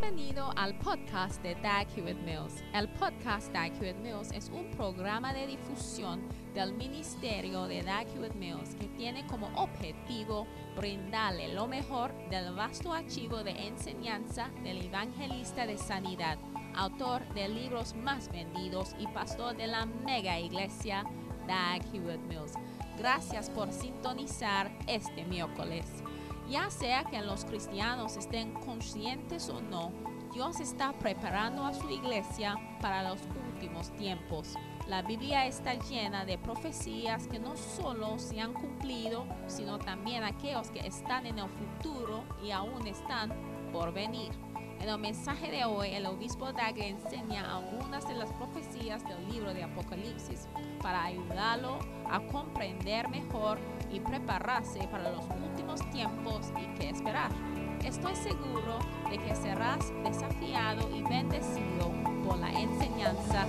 Bienvenido al podcast de Dag Hewitt Mills. El podcast Dag Hewitt Mills es un programa de difusión del ministerio de Dag Hewitt Mills que tiene como objetivo brindarle lo mejor del vasto archivo de enseñanza del evangelista de sanidad, autor de libros más vendidos y pastor de la mega iglesia Dag Hewitt Mills. Gracias por sintonizar este miércoles. Ya sea que los cristianos estén conscientes o no, Dios está preparando a su iglesia para los últimos tiempos. La Biblia está llena de profecías que no solo se han cumplido, sino también aquellos que están en el futuro y aún están por venir. En el mensaje de hoy, el obispo Dag enseña algunas de las profecías del libro de Apocalipsis para ayudarlo a comprender mejor y prepararse para los últimos tiempos y qué esperar. Estoy seguro de que serás desafiado y bendecido por la enseñanza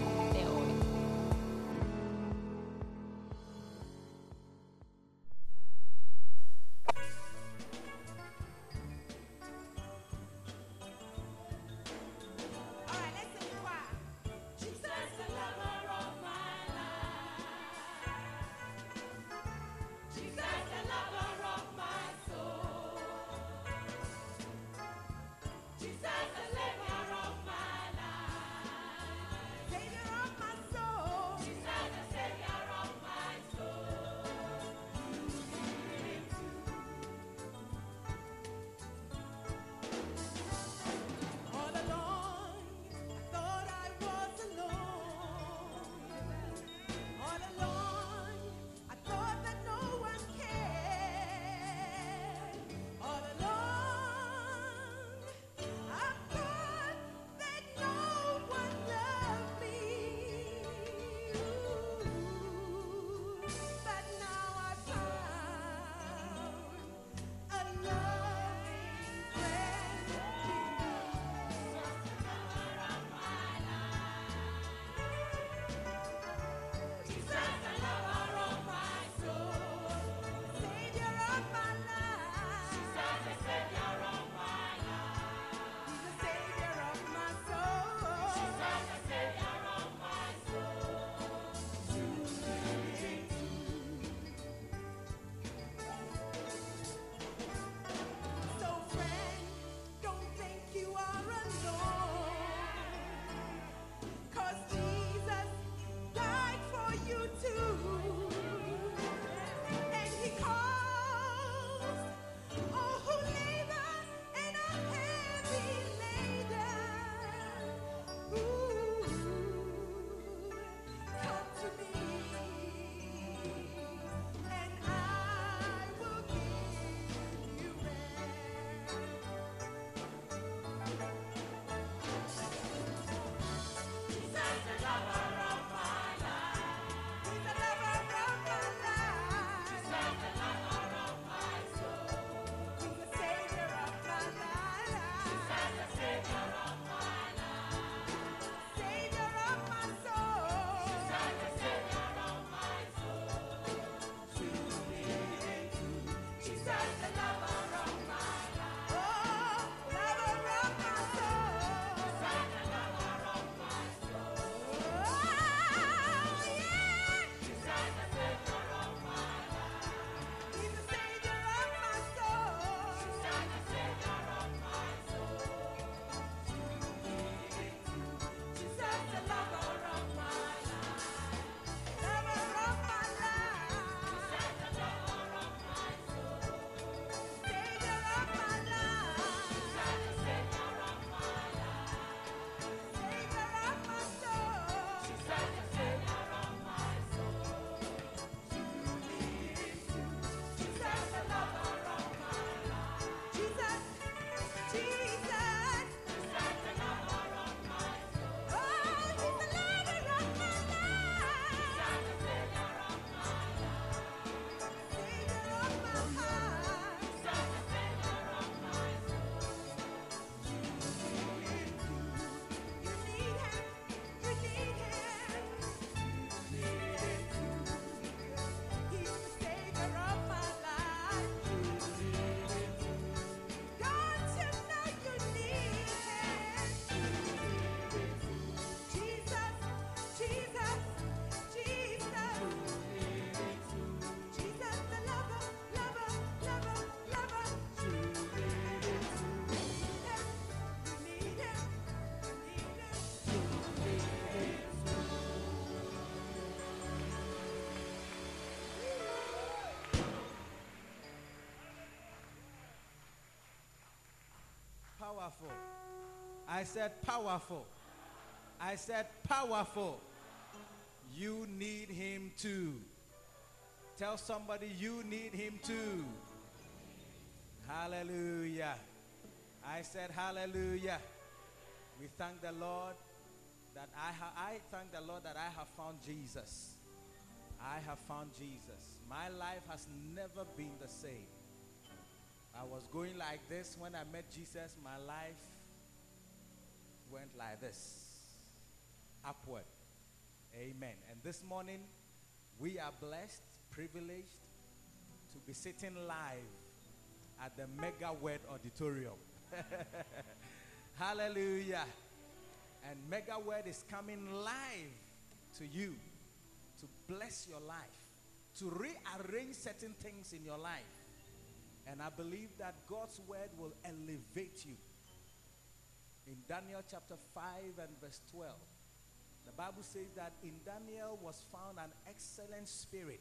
powerful. I said powerful. I said powerful. You need him too. Tell somebody you need him too. Hallelujah. I said hallelujah. We thank the Lord that I ha- I thank the Lord that I have found Jesus. I have found Jesus. My life has never been the same. I was going like this when I met Jesus. My life went like this upward. Amen. And this morning, we are blessed, privileged to be sitting live at the Mega Word Auditorium. Hallelujah. And Mega Word is coming live to you to bless your life, to rearrange certain things in your life. And I believe that God's word will elevate you. In Daniel chapter 5 and verse 12, the Bible says that in Daniel was found an excellent spirit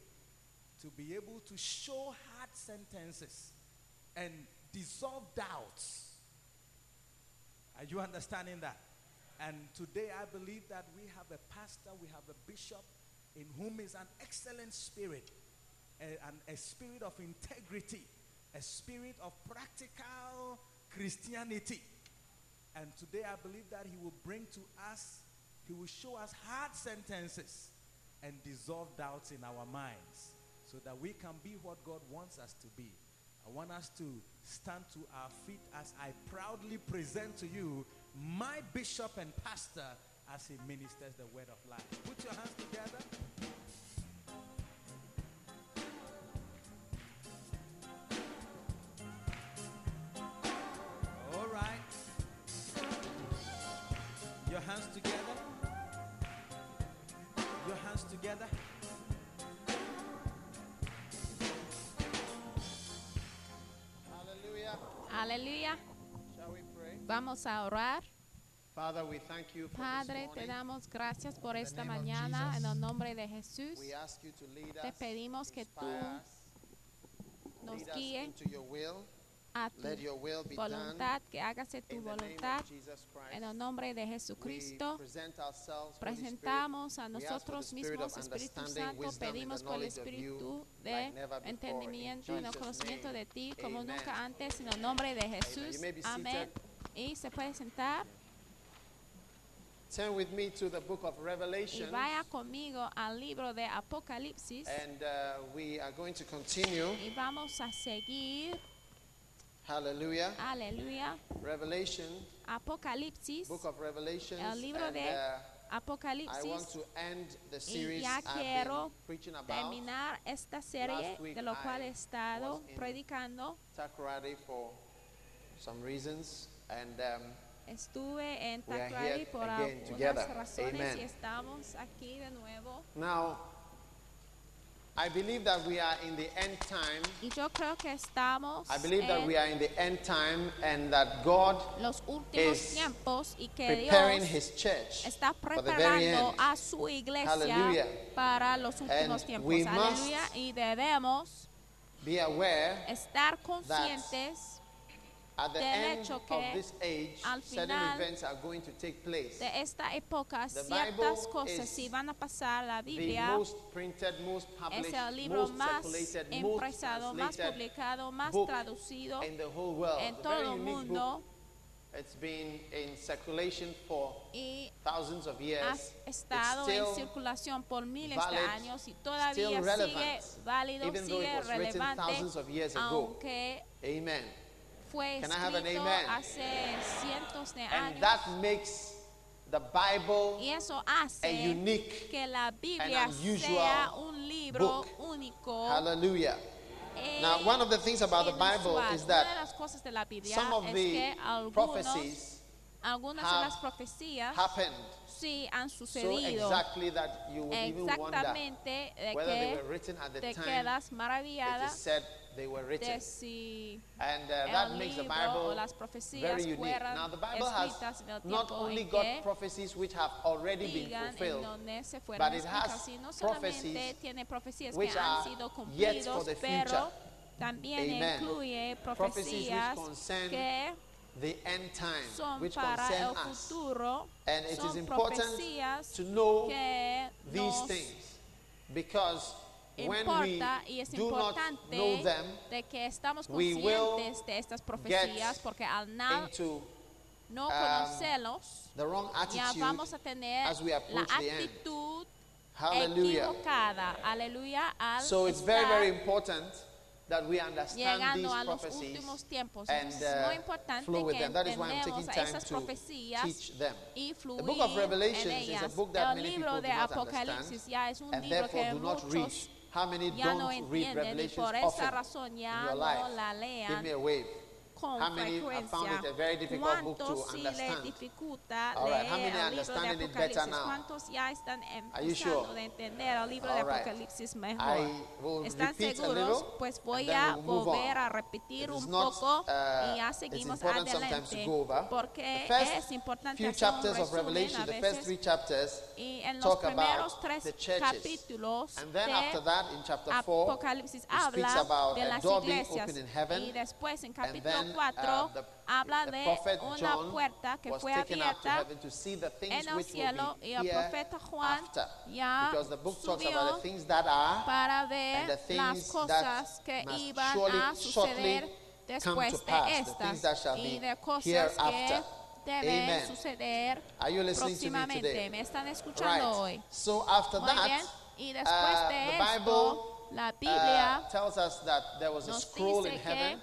to be able to show hard sentences and dissolve doubts. Are you understanding that? And today I believe that we have a pastor, we have a bishop in whom is an excellent spirit, a, an, a spirit of integrity, a spirit of practical Christianity. And today I believe that he will bring to us, he will show us hard sentences and dissolve doubts in our minds so that we can be what God wants us to be. I want us to stand to our feet as I proudly present to you my bishop and pastor as he ministers the word of life. Put your hands together. Hands together. Your hands together. Hallelujah. Aleluya. Shall we pray? Vamos a orar. Father, we thank you for Padre, this te damos gracias por esta mañana en el nombre de Jesús. We ask you to lead Te us, pedimos que tú us, Nos lead us guíe into your will. a tu Let your will be done. voluntad, que hágase tu In the name voluntad of Jesus Christ, en el nombre de we Jesucristo. present ourselves, Holy Spirit. Presentamos a We ask for the nosotros spirit mismos, of Espíritu understanding, Santo, wisdom, and the pedimos por el knowledge of you Espíritu like de never before. In entendimiento en el Jesus' conocimiento name, de ti como amen. nunca antes en el nombre de Jesús. You may be Amén. seated. Y se puede sentar Turn with me to the book of y Revelation. vaya conmigo al libro de Apocalipsis And uh, we are going to continue. y vamos a seguir, Hallelujah. aleluya, Revelation, Apocalipsis, book of Revelation. el libro and, de uh, I want Apocalipsis. to end the Y series ya I've been quiero preaching about terminar esta serie de lo cual I he estado predicando. For some reasons, and um, Estuve en Takrari por algunas razones Amen. y estamos aquí de nuevo. now I believe that we are in the end time. Y yo creo que estamos I believe that en we are in the end time, and that God los últimos is tiempos y que preparing Dios His church está for the very preparando end. a su iglesia Hallelujah. para los últimos And tiempos. we must Aleluya. Y debemos Be aware estar conscientes del end hecho of que this age, al certain final events are going to take place. de esta época The ciertas Bible cosas is si van a pasar. La The Biblia most printed, most published, es el libro most más circulated, most impresado, más translated publicado, más book traducido in the whole world. en A todo very el unique mundo book. It's been in circulation for y thousands of ha years. estado It's en still circulación por miles valid, de años y todavía still sigue relevant, válido, even though it sigue was written relevante, thousands of years ago. aunque Amen. Fue Can I have an escrito amen? hace cientos de And años. that makes the Bible Y eso a unique. que la Biblia unusual sea un libro book. único. Hallelujah. e Now, one of the things about the Bible is that de las cosas de la Biblia some of the prophecies algunas de have las profecías happened sí han so exactly that you would even wonder whether they were written at the te time quedas it is said they were written. And uh, that makes the Bible very unique. Now, the Bible has not only got prophecies which have already been fulfilled, but it has prophecies which are yet for the future. Amen. Prophecies which concern the end time, which concern us. And it is important to know these things because importa y es importante them, de que estamos conscientes de estas profecías porque al nada no conocerlos, um, ya vamos a tener la actitud equivocada. Aleluya. Al so it's very, very important that we understand llegando a los últimos tiempos. And, uh, es muy importante que entendemos esas profecías y fluir en ellas. El libro de Apocalipsis ya es un libro que muchos How many ya don't no read Revelation Por esa often razón in your life? no la Give me a wave. con how many frecuencia. ¿Cuántos ¿Cuántos ya están empezando sure? entender el libro de Apocalipsis mejor? ¿Están seguros? Pues voy a volver a repetir un poco uh, y ya seguimos adelante. Porque es importante hacer un resumen. Y en los primeros tres capítulos de Apocalipsis habla de las iglesias y después en capítulo 4 habla de una puerta que fue abierta en el cielo y el profeta Juan ya subió para ver las cosas que iban a suceder después de estas y de cosas que deben suceder Are you listening próximamente. To me, today? me, están escuchando hoy. So after Muy that, bien. Y después de Bible, la Biblia tells us that there was a nos scroll dice in heaven.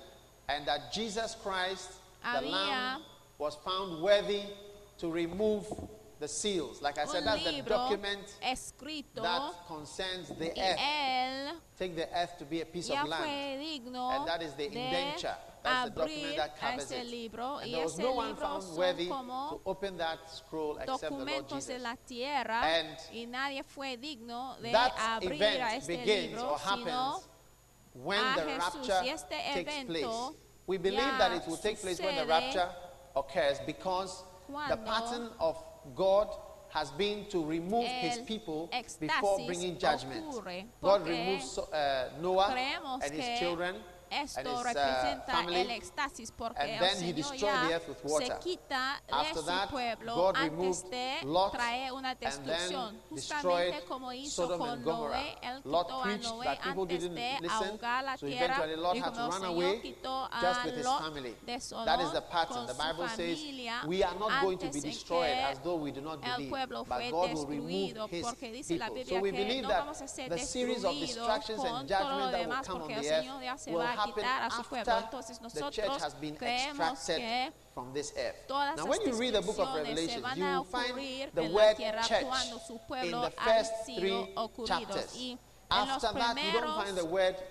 and that Jesus Christ, the Lamb, was found worthy to remove the seals. Like I said, that's the document that concerns the earth. Take the earth to be a piece of land. And that is the indenture. That's the document that covers it. Libro, and there was no one found worthy to open that scroll except the Lord Jesus. and that event begins or happens when the rapture takes place. We believe that it will take place when the rapture occurs because the pattern of God has been to remove his people before bringing judgment. God removes uh, Noah and his children Esto representa family. el éxtasis porque And el Señor ya se quita de After su that, pueblo God antes de Lot, traer una destrucción. Justamente como hizo con Noé, él quitó a Noé antes de ahogar la tierra. Y como el Señor quitó a Lot de Sodom con su familia antes que el pueblo fue destruido porque dice la Biblia que no vamos a ser destruidos con todo lo demás porque el Señor ya se va quitar a su pueblo. Entonces nosotros creemos que todas Now, when you read the book of Revelation, van a ocurrir the en la tierra cuando su pueblo ha sido ocurridos. Y en los primeros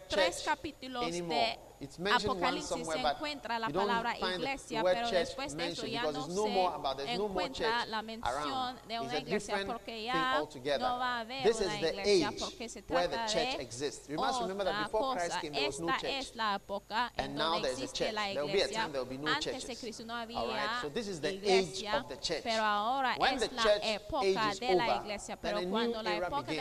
tres capítulos de it's mentioned Apocalipsis once somewhere, encuentra la palabra iglesia, pero después de eso ya no no more about, no more encuentra la mención de una iglesia porque ya no va a haber This una iglesia porque se trata de exists. You must remember that before Christ came, there was no church. es la época en and donde existe la iglesia. No Antes de Cristo no había right. so this is the iglesia, age of the church. pero ahora When es la época de la iglesia. Pero cuando la época de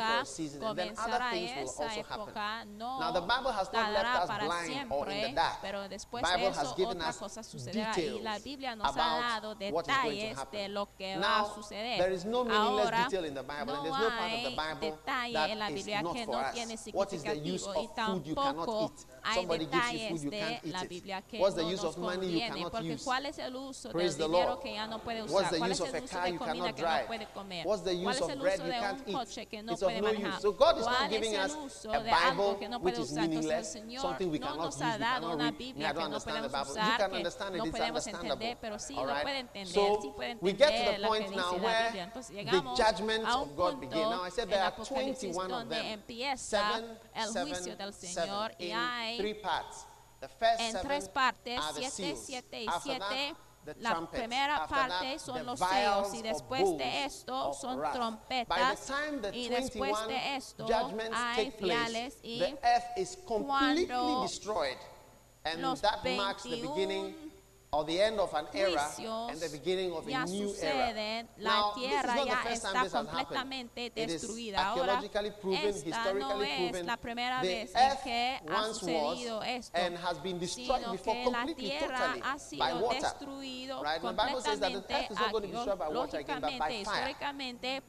a season. And then other things will also happen nunca no Now, the Bible has not left us para blind siempre, or in the dark. pero después Bible de eso has given otra us cosa sucederá y la Biblia nos ha dado detalles de lo que Now, va a suceder. There is no meaningless Ahora, detail in the Bible, no and there's no part of the Bible detalle en la Biblia not que for no us. tiene What is the use significativo y of food you cannot eat? hay Somebody detalles you food, you de la Biblia que What's no nos conviene, porque use? ¿cuál es el uso del dinero que ya no puede usar? ¿Cuál es el uso de comida que no puede comer? ¿Cuál es el uso de un coche que no puede manejar? ¿Cuál es el uso de algo que no puede usar? Entonces el Señor no nos ha dado una Biblia que no podemos usar, que no podemos entender, pero sí lo puede entender, sí puede entender la que dice la Biblia. Entonces llegamos a un punto en Apocalipsis donde empieza el juicio del Señor y hay Three parts. The first en tres partes, siete, siete y siete. La primera parte son los sellos y después de esto son trompetas y después de esto hay finales y cuando los 21 or the end of an era and the beginning of a new era. La now, tierra this is not the first time this has happened. It is archaeologically proven, historically no proven. La primera the vez earth once was esto, and has been destroyed before completely, totally by water. Right? The Bible says that the earth is not going to be destroyed by water again, but by fire.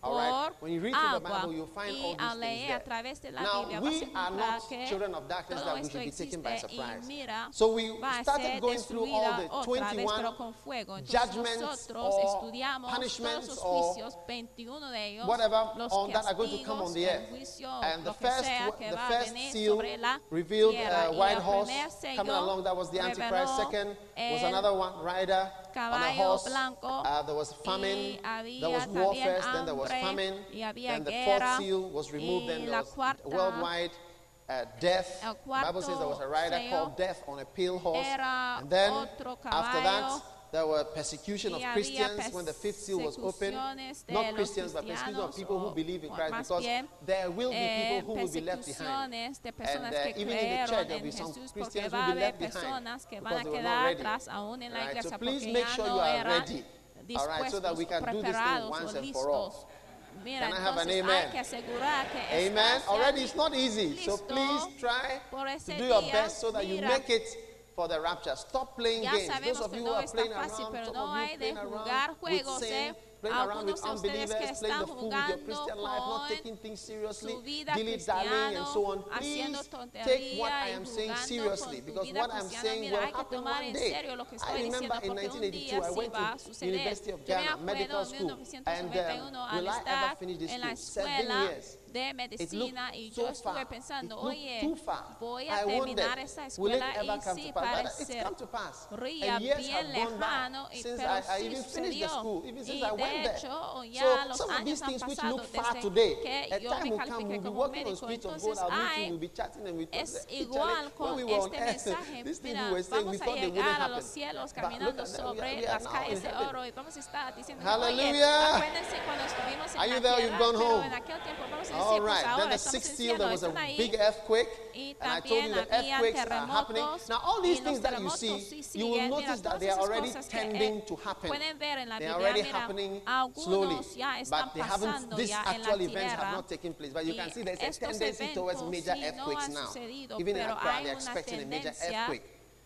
All right? When you read through the Bible, you'll find all these things there. Now, we are not children of darkness that we should be taken by surprise. So we started going through all the otra vez, pero con fuego. Entonces nosotros estudiamos todos esos juicios, 21 de ellos, whatever, los on that are going to come on the earth. And the first, the first seal revealed a uh, white horse coming along. That was the Antichrist. Second was another one, rider on a horse. Uh, there was famine. There was war first. Then there was famine. Then the fourth seal was removed. Then there was worldwide uh, death. Bible says there was a rider called Death on a pale horse. And then after that, there were persecution of Christians when the fifth seal was opened. Not Christians, but persecution of people who believe in Christ because there will be people who will be left behind. And uh, even in the church, there will be some Christians who will be left behind because they were not ready. Right? So please make sure you are ready. All right, so that we can do this thing once and for all. Can I have an amen? Amen. Already it's not easy. So please try to do your best so that you make it for the rapture. Stop playing games. Those of you who are playing around, some of you playing around, with sin, playing around with unbelievers, playing the fool with your Christian life, not taking things seriously, dilly dallying, and so on. Please take what I am saying seriously because what I'm saying will happen one day. I remember in 1982, I went to University of Ghana Medical School, and um, will I ever finish this school? Seven years. de medicina y yo so estuve pensando, oye, voy a I terminar esa escuela y sí parece ría bien lejano, y, pero I, I sí sucedió. School, y there. So some of these things which look far today, a time will come, we'll be walking on streets of gold, our meeting, we'll be chatting and we'll talk. When we were on earth, these things we were saying, we thought they wouldn't happen. But look at that! we are, we are now in heaven. Hallelujah. Are you there you've gone home? All right. Then the sixth seal, there was a big earthquake. And I told you that earthquakes are happening. Now, all these things that you see, you will notice that they are already tending to happen. They are already happening slowly, but they haven't, these actual events have not taken place. But you can see there's a tendency towards major earthquakes now. Even in Accra, they're expecting a major earthquake.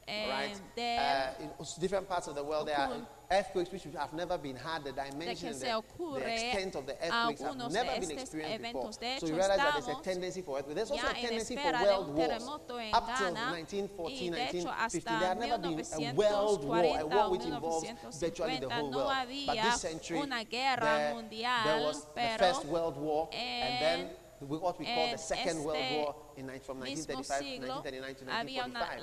Right? Uh, in different parts of the world, they are earthquakes which have never been had, the dimension, the, the extent of the earthquakes have never been experienced before. So you realize that there's a tendency for earthquakes. There's also a tendency for world wars. Up until 1914, 1915, there had never been a world war, a war which involves virtually the whole world. But this century, there, there was the First World War, and then what we call the Second World War in, from 1935 to 1939 to 1945.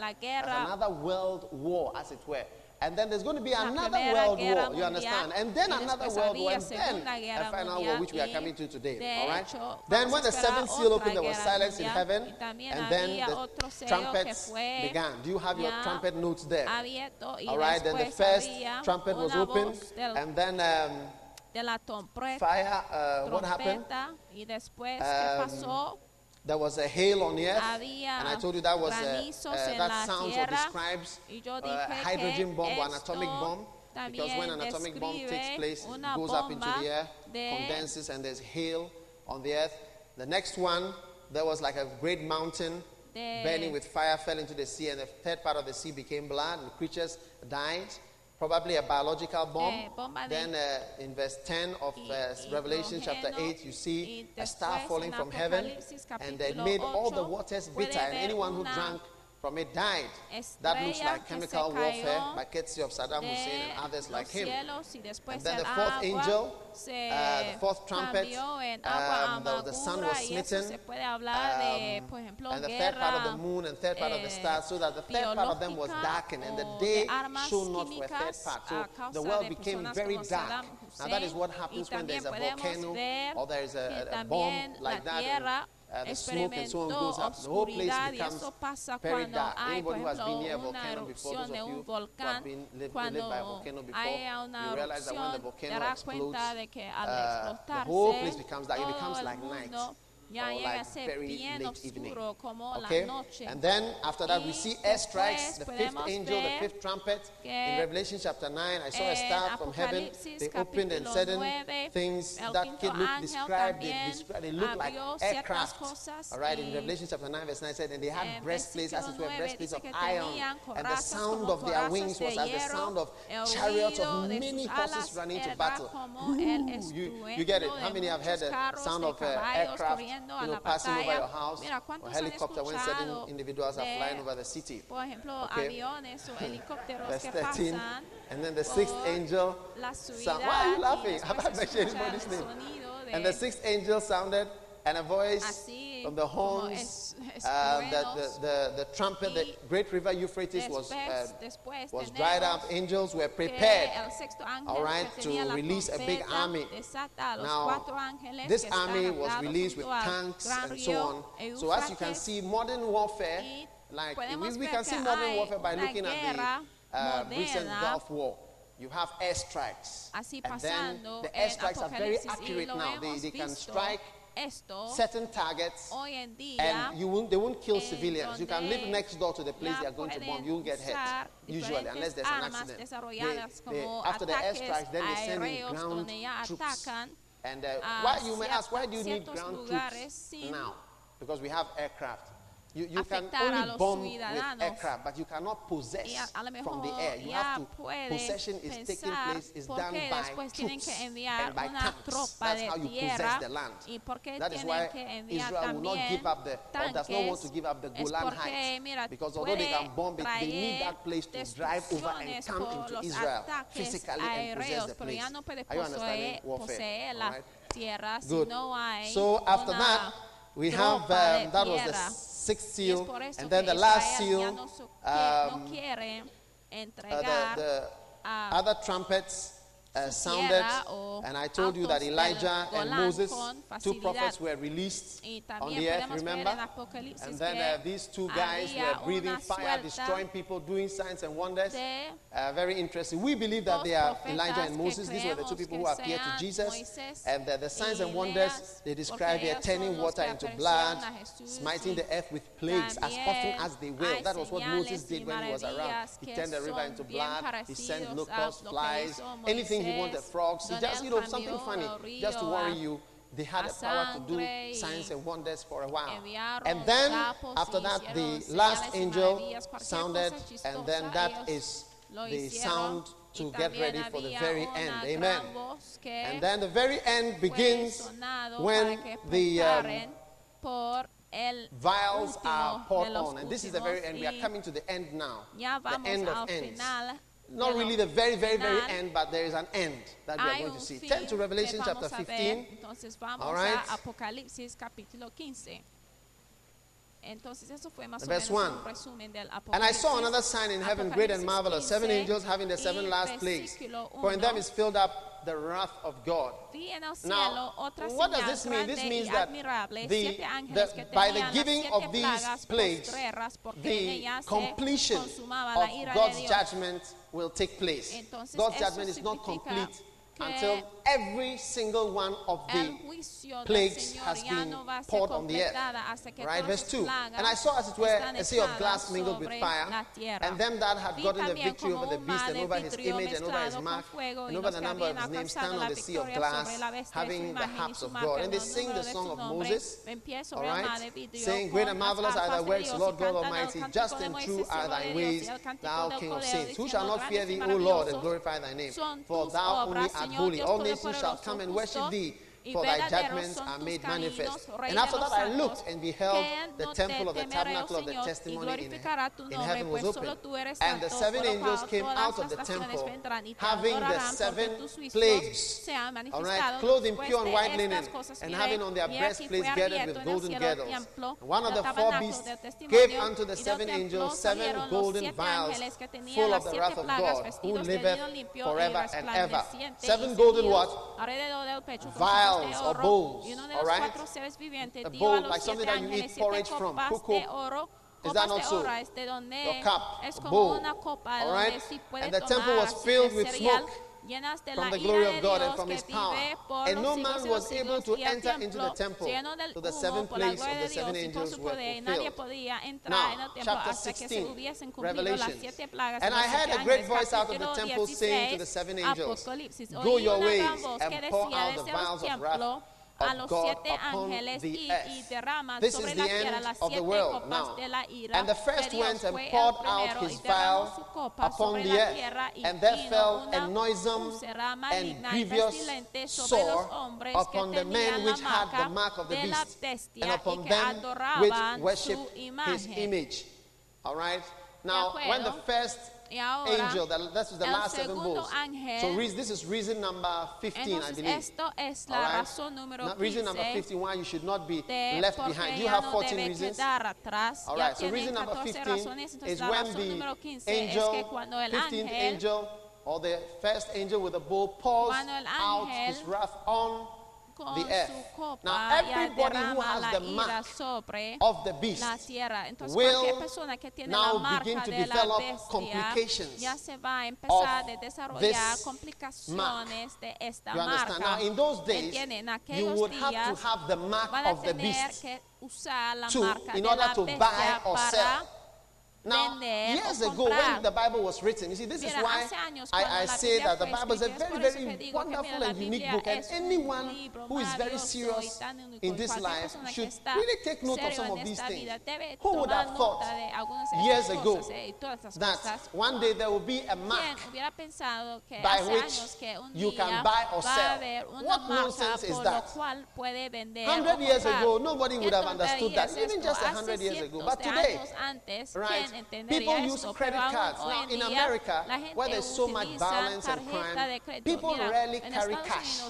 As another world war, as it were. And then there's going to be another world war, you understand? And then another world war, and then a final war, which we are coming to today, all right? Hecho, then when the seventh seal opened, there was silence mundial, in heaven, and then the trumpets began. Do you have your trumpet notes there? Abierto, all right, then the first trumpet was opened, and then... Um, de la trompeta, fire, uh, what happened? Y después, um, ¿qué pasó? There was a hail on the earth, and I told you that was a, uh, uh that sounds or describes uh, a hydrogen bomb or an atomic bomb. Because when an atomic bomb takes place, it goes up into the air, condenses, and there's hail on the earth. The next one, there was like a great mountain burning with fire, fell into the sea, and the third part of the sea became blood, and the creatures died probably a biological bomb. Eh, then uh, in verse 10 of y, uh, Revelation chapter 8, you see a star falling from heaven, and they made all the waters bitter, and anyone who drank from it died that looks like chemical warfare by courtesy of Saddam Hussein and others like him. And then the fourth angel, uh, the fourth trumpet, um, the, the, sun was smitten, um, and the third part of the moon and third part of the stars, so that the third part of them was darkened, and the day shone not for a third part. So the world became very dark. Now that is what happens when there is a volcano or there is a, a bomb like that. Uh, the smoke and so on goes up. The whole place becomes very dark. Anybody who has been near a volcano before, those of you who have ya or llega like a ser very bien late evening. como okay? la noche. And then after that, we see airstrikes, the fifth angel, the fifth trumpet. In Revelation chapter 9, I saw a star from heaven. They opened and certain things that kid Luke described, they, described, they looked like aircraft. All right, in Revelation chapter 9, verse 9 said, and they had breastplates, as it were, breastplates of iron. And the sound of their wings was as the sound of chariots of many horses running to battle. Ooh, you, you get it. How many have heard the sound of uh, aircraft? mirando you know, la your House, Mira, ¿cuántos han escuchado de, por ejemplo, okay. aviones o helicópteros que 13, pasan and then the sixth angel la subida why are you laughing? Have I mentioned anybody's name? And the sixth angel sounded and a voice Así from the horns, um, the, the, the, the, trumpet, the great river Euphrates was uh, was dried up. Angels were prepared, all right, to release a big army. Now, this army was released with tanks and so on. So as you can see, modern warfare, like we, we can see modern warfare by looking at the uh, recent Gulf War you have airstrikes. And then the airstrikes are very accurate now. They, they can strike esto certain targets hoy en día, and you won't, they won't kill civilians. You can live next door to the place they are going to bomb. You won't get hurt, usually, unless there's an accident. They, they, after the airstrikes, then they send in ground troops. And uh, why, you may ask, why do you need ground troops now? Because we have aircraft. You, you can only bomb with aircraft, but you cannot possess from the air. You have to, possession is taking place, is done by troops and by tanks. That's how you possess the land. That is why Israel will not give up the, or does not want to give up the Golan Heights. Because although they can bomb it, they need that place to drive over and come into Israel physically and possess the place. Are you understanding warfare? Right? Good. So after that, we have, um, that was the sixth seal, and then the last seal, um, uh, the, the other trumpets uh, sounded, and I told you that Elijah and Moses, two prophets, were released on the earth, remember? And then uh, these two guys were breathing fire, destroying people, doing signs and wonders. Uh, very interesting. We believe that they are Elijah and Moses. These were the two people who appeared to Jesus. And the, the signs and wonders they described were turning water into blood, smiting the earth with plagues as often as they will. That was what Moses did when he was around. He turned the river into blood, he sent locusts, flies, anything he wanted frogs, he just, you know, something funny, just to worry you. They had the power to do signs and wonders for a while. And then, after that, the last angel sounded, and then that is the sound to get ready for the very end. Amen. And then the very end begins when the um, vials are poured on. And this is the very end. We are coming to the end now. The end of ends not really the very, very, very end, but there is an end that we are going to see. Turn to Revelation chapter 15. All right. Apocalipsis capítulo 15. Entonces, eso fue más Verse o menos 1. un del And I saw another sign in heaven, great and marvelous, seven angels having the seven last plagues. For in them is filled up the wrath of God. Now, what does this mean? This means that the, the, by the giving of these plagues, the completion of God's judgment will take place. Entonces, God's judgment is not complete until every single one of the plagues has been poured on the earth. Right, verse 2. And I saw, as it were, a sea of glass mingled with fire, and them that had gotten the victory over the beast, and over his image, and over his mark, and over the number of his name, stand on the sea of glass, having the harps of God. And they sing the song of Moses, all right, saying, Great and marvelous are thy works, Lord God Almighty, just and true are thy ways, thou King of saints. Who shall not fear thee, O Lord, and glorify thy name? For thou only art bully. All nations shall come and worship thee for thy judgments are made manifest. And after that I looked and beheld the temple of the tabernacle of the testimony in, in heaven was open. And the seven angels came out of the temple having the seven plagues, all right, clothed in pure and white linen and having on their breastplates girded with golden girdles. One of the four beasts gave unto the seven angels seven golden vials full of the wrath of God who liveth forever and ever. Seven golden what? Vials de or oro. bowls, y uno de los right? cuatro seres vivientes A dio bowl, a los like something siete that you eat ángeles siete porridge from, cuckoo. de oro Is that not so? este donde cup, es a como bowl, una copa all donde sí puede And the temple was filled with cereal smoke from the glory of God and from His power. And no man was able to enter into the temple to the seventh place of the seven angels were fulfilled. Now, chapter 16, Revelation. And I heard a great voice out of the temple saying to the seven angels, Go your ways and pour out the vials of wrath a los siete ángeles y, y, derrama This sobre la tierra las siete copas Now, de la ira. And the first went and poured out his vial upon the earth, and there fell a noisome and grievous sore upon the men which had the mark of the beast, and upon them which worshipped his image. All right? Now, when the first y ahora, angel, that, that's the el last seven bulls. ángel. So this is reason number 15, I believe. esto es la All right? razón número reason number 15 why you should not be left behind. You have 14 reasons. atrás. So reason number razones. 15 Entonces, is when the 15 es angel, que el 15th ángel, or the first angel with a bull pours out his wrath on con the earth. su copa Now, everybody who has the mark of the beast la. Entonces will que tiene la now begin to de develop bestia complications ya se va a of this mark, de esta You marca. understand? Now, in those days, you would have to have the mark a of the beast to, in order to buy or sell. Now, years ago, when the Bible was written, you see, this is why I, I say that the Bible is a very, very wonderful and unique book, and anyone who is very serious in this life should really take note of some of these things. Who would have thought years ago that one day there will be a mark by which you can buy or sell? What nonsense is that? 100 years ago, nobody would have understood that, even just 100 years ago. But today, right? people use esto, credit cards. Now, in America, where there's so much violence and crime, people mira, rarely carry cash.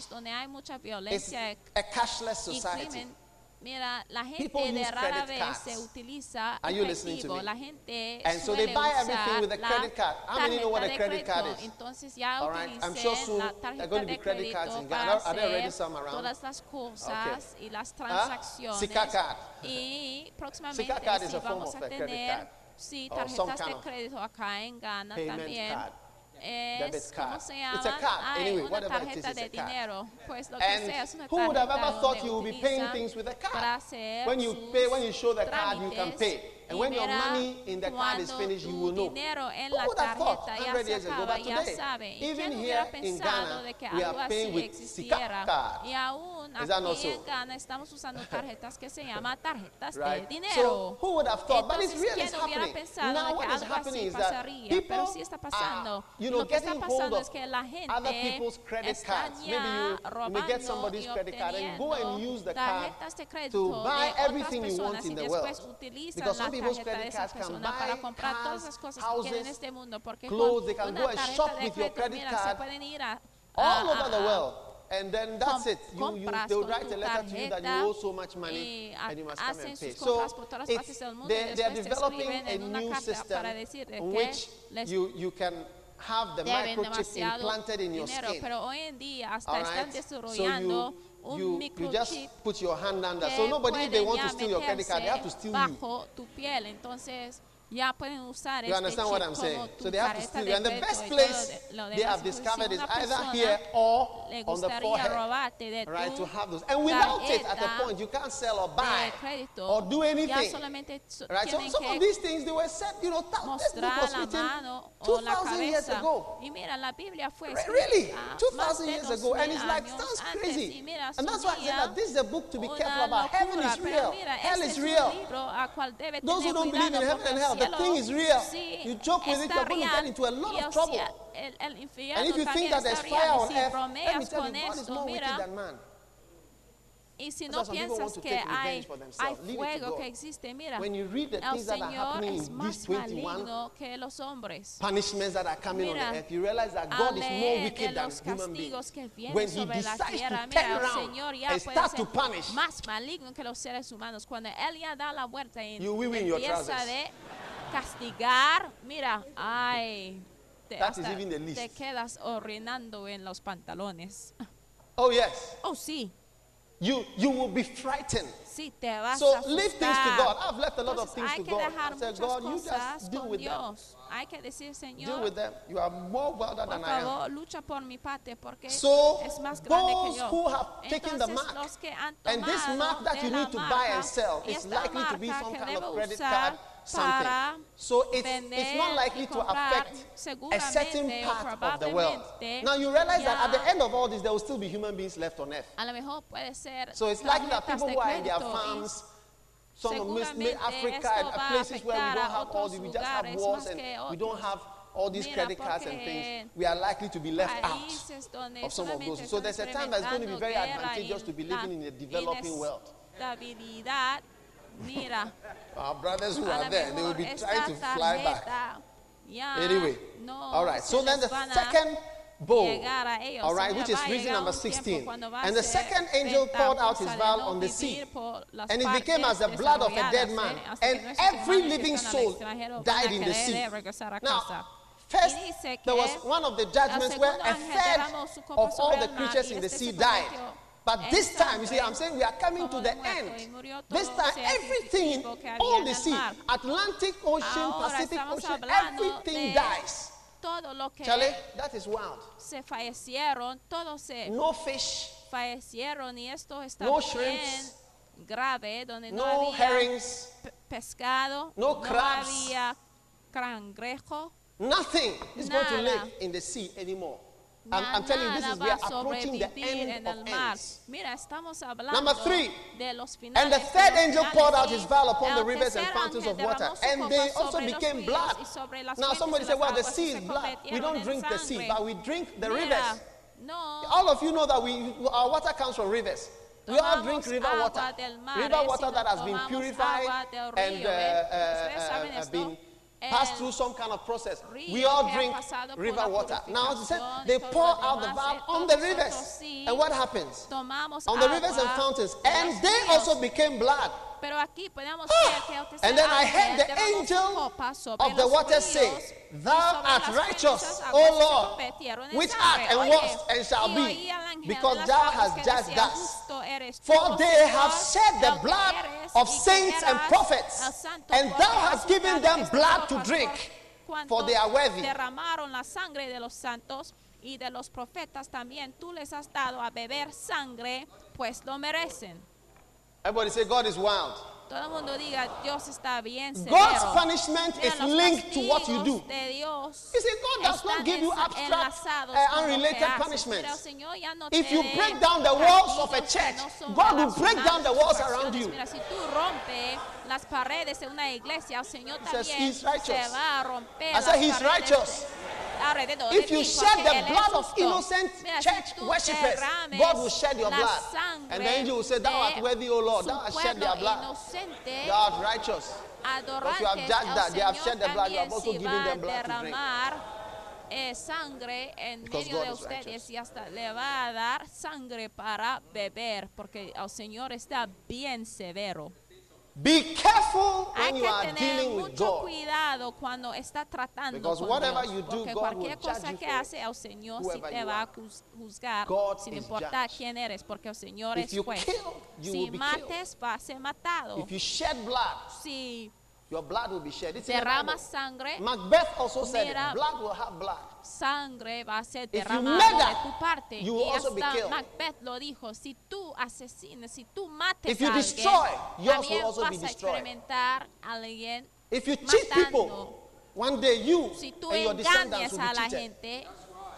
It's a cashless society. Y crimen, Mira, la gente de rara vez cards. se utiliza Are you efectivo. La gente And so they buy everything with a credit card. How many know what a credit card is? Entonces ya All right. I'm sure soon there are going to be credit cards in Ghana. Are there already some around? Todas las cosas okay. y las ah, transacciones. Huh? Card. Card is a form of a credit card. Sí, oh, tarjetas de crédito acá en Ghana también. Es, ¿cómo se llama? Anyway, una tarjeta de dinero. Pues lo que sea es una who would have ever thought you would be paying things with a card? When you pay, when you show the card, you can pay. And when your money in the card is finished, you will know. Even here in Ghana, we are paying with Sika card aquí en so? Estamos usando tarjetas que se llaman tarjetas de dinero. So, who would have thought? But it's really ¿quién Now, que algo así pasaría? Pero sí está pasando. Are, you know, Lo que está pasando es que la gente está ya robando y obteniendo tarjetas de crédito de otras personas y después utilizan la tarjeta de esa persona para comprar todas las cosas que quieren en este mundo porque con una tarjeta de crédito, mira, se pueden ir a, a, a, and then that's it. You, you, they'll write a letter to you that you owe so much money and you must come and pay. So they, they are developing a new system in which you, you can have the microchip implanted in your skin. All right? So you, you, you just put your hand under. So nobody, if they want to steal your credit card, they have to steal you. You understand what I'm saying? So they have to steal. And the best place they have discovered is either here or on the forehead. Right, to have those. And without it, at a point, you can't sell or buy or do anything. Right, so some of these things, they were said, you know, this book was written 2,000 years ago. Really, 2,000 years ago. And it's like, sounds crazy. And that's why I said that this is a book to be careful about. Heaven is real. Hell is real. Those who don't believe in heaven and hell, the thing is real. Sí, you joke with it, you're going to get into a lot of trouble. El, el and if you think that there's fire on earth, let me tell you, God is more wicked than man. Y si no piensas que hay, hay fuego que existe, mira, el Señor es más maligno que los hombres. Mira, on the earth, you. Que vienen sobre he decides la tierra, to turn Señor ya and start to punish, más maligno que los seres humanos, cuando él ya da la vuelta y you will win. De castigar, mira, ay, te, That is hasta even the least. te quedas orinando en los pantalones. oh yes, Oh, sí. you, you will be frightened. Sí, te vas So a leave things to. God. I've left a lot of Entonces, things hay to God. I said, God, you just deal with them. Dios. Hay que decir, Deal Señor, with them. You are more wilder than I am. favor, lucha por mi parte porque So, es más grande que those yo. who have taken the Entonces, mark, los que han And this mark that you need to buy and sell is likely to be some kind of credit card, something. So it's, it's not likely to affect a certain part of the world. Now you realize that at the end of all this, there will still be human beings left on earth. a lo mejor puede ser So it's likely that people who are in their farms, some of seguramente Africa, and places where we don't have all otros the, we just have wars and we don't have all these credit cards and things, we are likely to be left out of some of those. So there's a time that's going to be very advantageous to be living in a developing world. Mira, Our brothers who are there, they will be trying to fly back. Anyway, no all right. So then the second bowl, llegar a ellos. all right, which is reason number 16. cuando va a And the second angel poured out his vial on the sea, and it became as the blood of a dead man, ¿eh? And every living soul died in the sea. Now, first, there was one of the judgments where a third derramó su copa of all the creatures in the sea died. But this time, you see, I'm saying we are coming to the de muerto, y end. This time, everything, vivo que había all the sea. Atlantic Ocean, Pacific Ocean, everything dies. todo lo que Charlie, that is wild. se fallecieron, todos se No fish, fallecieron y esto está No shrimps, grave, donde no, no había herrings, pe- pescado, no crabs. había cangrejo, nothing is going to live in the sea anymore. I'm, I'm telling you, this is we are approaching the end of ends. Mira, estamos hablando Number three. de los finales. And the third angel poured out his vial upon the rivers and fountains of water, and they also became blood. y sobre las Now, somebody said, Well, the sea is blood. We don't drink the sea, but we drink the rivers. No, All of you know that we, our water comes from rivers. We all drink river water. River eh, water that has been purified and río, uh, eh. uh, uh, uh, been passed through some kind of process. We all drink river water. Now, it said they pour out the valve eh, on the rivers. And what happens? On the rivers and fountains. And they also became blood. Pero aquí podemos ver que tercer And then I heard the angel of the los waters say, Thou art righteous, O Lord, which art and wast and shall be, oí al ángel de because thou hast judged decía, thus. "Justo eres tú, For they have shed the blood of saints and prophets, and thou hast given them blood to drink, for they are worthy. la sangre de los santos y de los profetas también tú les has dado a beber sangre, pues lo merecen. Everybody say, God is wild. Todo el mundo diga, Dios está bien severo. God's punishment is linked to what you do. de Dios You see, God does not give you abstract, uh, con lo que unrelated haces. punishments. Mira, el Señor ya no If you break down the walls of a church, no God will break down the walls around you. Mira, si tú rompes las paredes de una iglesia, el Señor says también he's righteous. se va a romper I said he's righteous. Alrededor If de you ti, shed the blood of innocent church worshippers, God will shed your blood. And the angel will say, Thou art worthy, O Lord. Thou hast shed their blood. Thou art righteous. adorantes you have judged that they have shed their blood, you have also given them blood to drink. eh, sangre en Because medio God de ustedes y hasta le va a dar sangre para beber porque el Señor está bien severo. Be careful Hay you que are tener dealing with mucho God. cuidado cuando está tratando Because con whatever Dios, you do, porque God cualquier will judge cosa you que for it, hace el Señor sí whoever te you va a are. juz- juzgar God sin is importar judge. quién eres porque el Señor If es you juez. kill, you si be mates va a ser matado. If you shed blood, si your blood will be shed. It's sangre, Macbeth also said, Mira, blood will have blood. sangre va a ser derramada de tu parte. you will y also be hasta killed. Macbeth lo dijo, si tú asesinas, si tú mates If you a alguien, destroy, yours también will also vas be a destroyed. experimentar a alguien. If you cheat matando. people, one day you Si tú and your descendants engañas will a be la cheated. gente,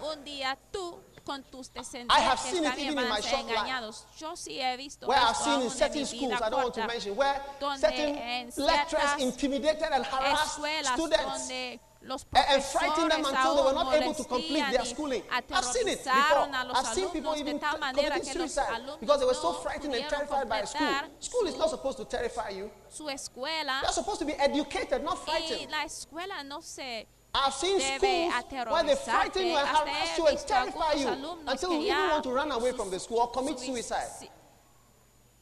un día tú con tus I have descendientes seen it también even in van my a ser life. engañados. Yo sí he visto Where I've seen in certain schools, I don't want to mention, where certain lecturers intimidated and harassed students los and, frightened them until they were not able to complete their schooling. I've seen it before. aterrorizaron a los I've seen people even tal t- manera committing suicide because they were so frightened and terrified by school. School is not supposed to terrify you. su escuela You're supposed to be educated, not y frightened. la escuela no se I've seen debe schools where they frighten you and harass you and terrify you until you even want to run away from the school or commit suicide.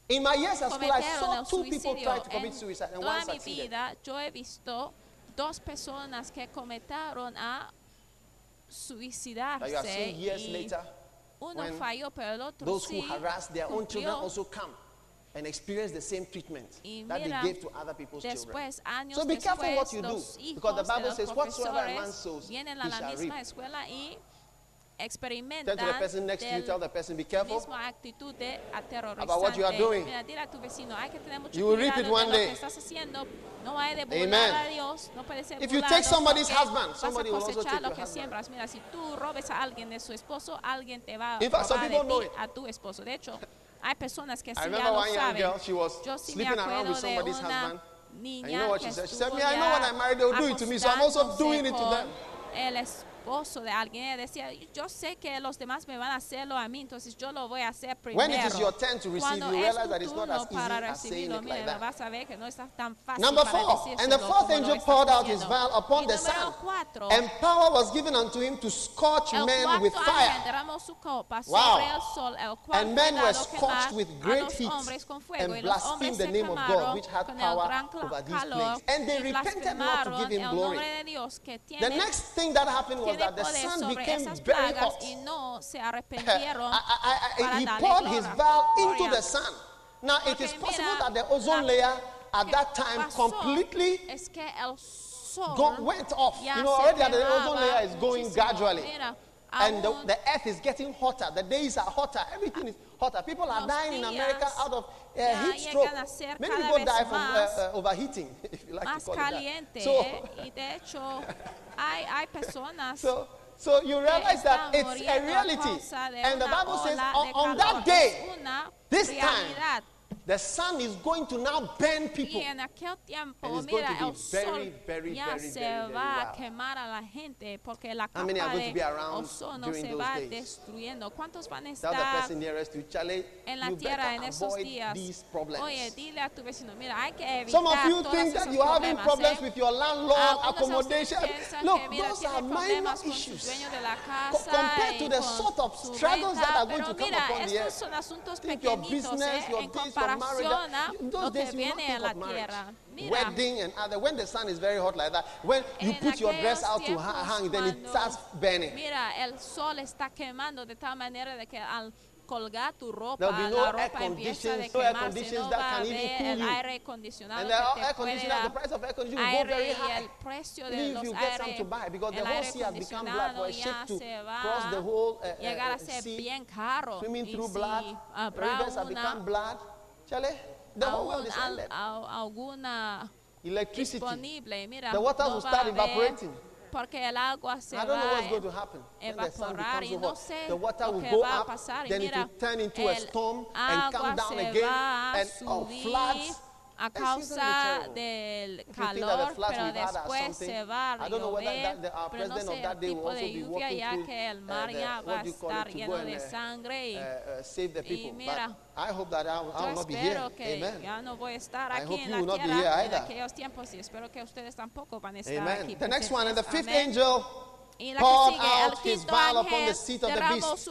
In my years at school, I saw two people try to commit suicide and one succeeded. Dos personas que a suicidarse. Years later, uno falló, pero el otro those who harass their own children also come. and experience the same treatment that they gave to other people's children. So be careful what you do because the Bible says, whatsoever a man sows, he shall reap. Tell the person next to you, tell the person, be careful about what you are doing. you will reap it one day. Amen. if you take somebody's husband, somebody will also take your husband. Mira, si tú robes a alguien de su esposo, alguien te va a robar de ti a tu esposo. De hecho, Hay personas que sí I ya remember lo one young saben. girl, she was Yo sí me sleeping around acuerdo with de somebody's husband. una niña And you know what que she said? She said, estuvo Me, I know ya when I married, they'll do it to me, so I'm also doing it to them. con- El esposo de alguien decía, yo sé que los demás me van a hacerlo a mí, entonces yo lo voy a hacer primero. When it is your turn to receive, Cuando you realize that it's not as easy as. Vas a ver que no tan fácil Number four, and the fourth angel poured out his vial upon the sun, cuatro, and power was given unto him to scorch men with fire. Wow. Sol, and men were scorched with great heat and blasphemed the name of God, which had power over these plagues. And they repented not to give him glory. The next thing that happened was was that the sun became very hot. Y no se I, I, I, he poured his vial into the sun. Now, it is possible that the ozone layer at that time completely go, went off. You know, already the ozone layer is going gradually. And the, the earth is getting hotter. The days are hotter. Everything is hotter. People are dying in America out of yeah, heat stroke. Many people die from uh, uh, overheating, if you like to call it that. So, y de hecho, hay, hay personas so, so you realize that it's a reality. And the Bible says on, on that day, this time, the sun is going to now burn people. Y en aquel tiempo, mira, very, very, se very, va a quemar a la gente porque la capa de days? destruyendo. ¿Cuántos van a estar en la tierra en esos días? Oye, dile a tu vecino, mira, hay que evitar Some of you think that you are having problems eh? with your landlord, accommodation. Look, que, mira, those are minor issues compared to the sort of struggles that are going to come upon the earth. Think your ¿eh? business, your en your apasiona ¿ah? ¿ah? lo que viene a wedding and other. When the sun is very hot like that when you put your dress out to hang then it starts burning. mira el sol está quemando de tal manera de que al colgar tu ropa be no la ropa empieza a quemarse no conditions that can even cool you. aire acondicionado and the air conditioner the price of air conditioner go very high. el precio you get aire some to buy because the whole sea has become black for a ship to cross the whole uh, uh, sea. bien caro. Swimming through blood si rivers have become ah, blood Chale, the whole world is ended. alguna Electricity. disponible. Mira, the water no will start evaporating. Porque el agua se I don't know what's going to happen. evaporar y no sé the water will go up, pasar. Then mira, it will turn into a storm and come down again and oh, floods. a causa del calor, pero después se va a llover, uh, pero no sé el tipo de lluvia, ya que el mar uh, ya va a estar lleno de uh, sangre y, mira, I hope that I will, I will not be here. Amen. No voy a estar I hope you will not be here either. Amen. aquí. The next one, and the fifth Amén. angel Poured out his vial upon the seat of the beast,